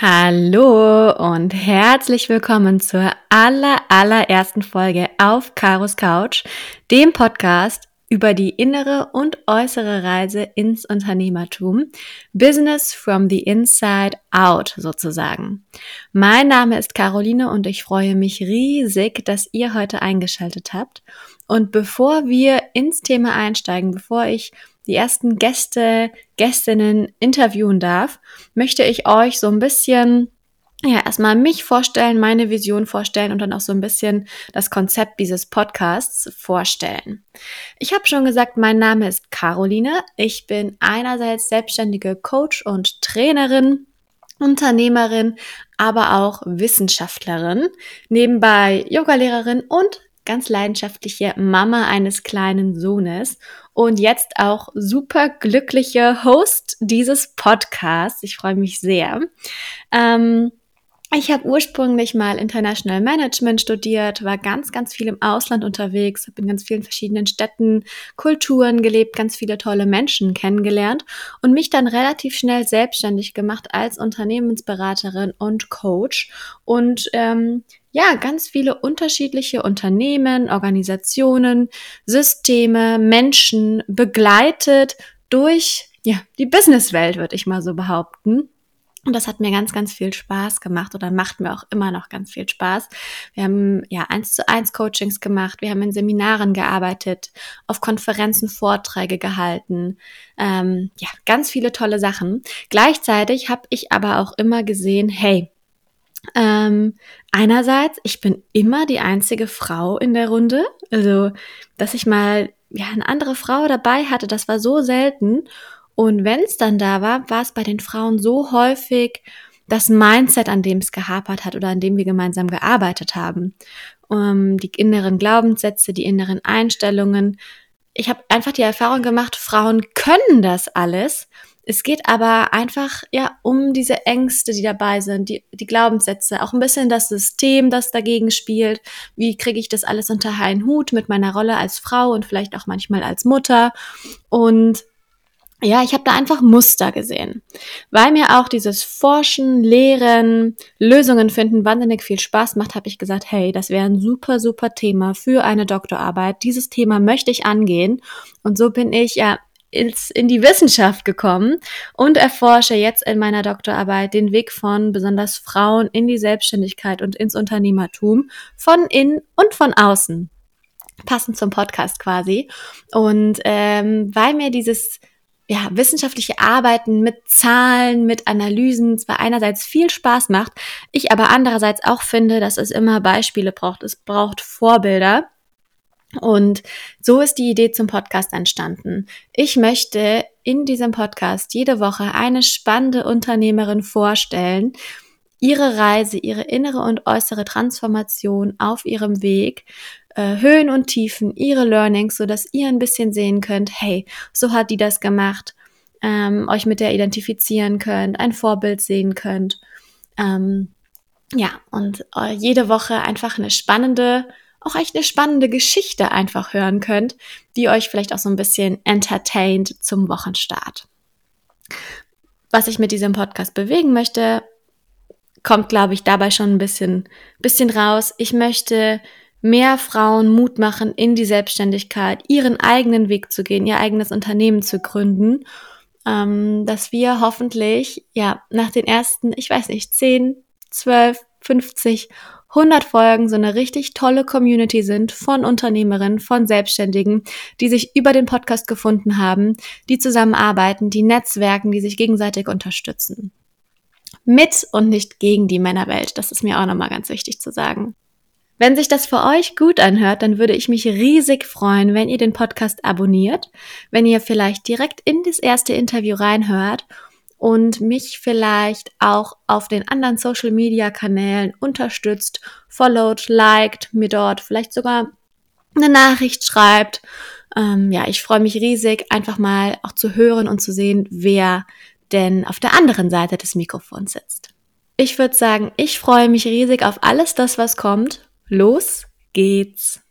Hallo und herzlich willkommen zur aller, allerersten Folge auf Karos Couch, dem Podcast über die innere und äußere Reise ins Unternehmertum. Business from the inside out sozusagen. Mein Name ist Caroline und ich freue mich riesig, dass ihr heute eingeschaltet habt. Und bevor wir ins Thema einsteigen, bevor ich die ersten Gäste, Gästinnen interviewen darf, möchte ich euch so ein bisschen ja, erstmal mich vorstellen, meine Vision vorstellen und dann auch so ein bisschen das Konzept dieses Podcasts vorstellen. Ich habe schon gesagt, mein Name ist Caroline. Ich bin einerseits selbstständige Coach und Trainerin, Unternehmerin, aber auch Wissenschaftlerin, nebenbei Yogalehrerin und ganz leidenschaftliche Mama eines kleinen Sohnes und jetzt auch super glückliche Host dieses Podcasts. Ich freue mich sehr. Ähm, ich habe ursprünglich mal International Management studiert, war ganz, ganz viel im Ausland unterwegs, habe in ganz vielen verschiedenen Städten, Kulturen gelebt, ganz viele tolle Menschen kennengelernt und mich dann relativ schnell selbstständig gemacht als Unternehmensberaterin und Coach und ähm, ja, ganz viele unterschiedliche Unternehmen, Organisationen, Systeme, Menschen begleitet durch ja, die Businesswelt, würde ich mal so behaupten. Und das hat mir ganz, ganz viel Spaß gemacht oder macht mir auch immer noch ganz viel Spaß. Wir haben ja eins zu eins Coachings gemacht, wir haben in Seminaren gearbeitet, auf Konferenzen Vorträge gehalten, ähm, ja, ganz viele tolle Sachen. Gleichzeitig habe ich aber auch immer gesehen, hey, ähm, einerseits, ich bin immer die einzige Frau in der Runde, also dass ich mal ja eine andere Frau dabei hatte, das war so selten. Und wenn es dann da war, war es bei den Frauen so häufig das Mindset, an dem es gehapert hat oder an dem wir gemeinsam gearbeitet haben. Um, ähm, die inneren Glaubenssätze, die inneren Einstellungen. Ich habe einfach die Erfahrung gemacht, Frauen können das alles. Es geht aber einfach ja um diese Ängste, die dabei sind, die, die Glaubenssätze, auch ein bisschen das System, das dagegen spielt. Wie kriege ich das alles unter einen Hut mit meiner Rolle als Frau und vielleicht auch manchmal als Mutter? Und ja, ich habe da einfach Muster gesehen, weil mir auch dieses Forschen, Lehren, Lösungen finden wahnsinnig viel Spaß macht, habe ich gesagt, hey, das wäre ein super, super Thema für eine Doktorarbeit. Dieses Thema möchte ich angehen. Und so bin ich ja ins, in die Wissenschaft gekommen und erforsche jetzt in meiner Doktorarbeit den Weg von besonders Frauen in die Selbstständigkeit und ins Unternehmertum von innen und von außen. Passend zum Podcast quasi. Und ähm, weil mir dieses ja, wissenschaftliche Arbeiten mit Zahlen, mit Analysen zwar einerseits viel Spaß macht, ich aber andererseits auch finde, dass es immer Beispiele braucht. Es braucht Vorbilder. Und so ist die Idee zum Podcast entstanden. Ich möchte in diesem Podcast jede Woche eine spannende Unternehmerin vorstellen, ihre Reise, ihre innere und äußere Transformation auf ihrem Weg, äh, Höhen und Tiefen, ihre Learnings, so dass ihr ein bisschen sehen könnt, hey, so hat die das gemacht, ähm, euch mit der identifizieren könnt, ein Vorbild sehen könnt. Ähm, ja, und äh, jede Woche einfach eine spannende, auch echt eine spannende Geschichte einfach hören könnt, die euch vielleicht auch so ein bisschen entertaint zum Wochenstart. Was ich mit diesem Podcast bewegen möchte, kommt, glaube ich, dabei schon ein bisschen, bisschen raus. Ich möchte mehr Frauen Mut machen, in die Selbstständigkeit, ihren eigenen Weg zu gehen, ihr eigenes Unternehmen zu gründen, ähm, dass wir hoffentlich, ja, nach den ersten, ich weiß nicht, 10, 12, 50, 100 Folgen so eine richtig tolle Community sind von Unternehmerinnen, von Selbstständigen, die sich über den Podcast gefunden haben, die zusammenarbeiten, die Netzwerken, die sich gegenseitig unterstützen. Mit und nicht gegen die Männerwelt. Das ist mir auch nochmal ganz wichtig zu sagen. Wenn sich das für euch gut anhört, dann würde ich mich riesig freuen, wenn ihr den Podcast abonniert, wenn ihr vielleicht direkt in das erste Interview reinhört und mich vielleicht auch auf den anderen Social Media Kanälen unterstützt, followt, liked, mir dort vielleicht sogar eine Nachricht schreibt. Ähm, ja, ich freue mich riesig, einfach mal auch zu hören und zu sehen, wer denn auf der anderen Seite des Mikrofons sitzt. Ich würde sagen, ich freue mich riesig auf alles das, was kommt Los geht's!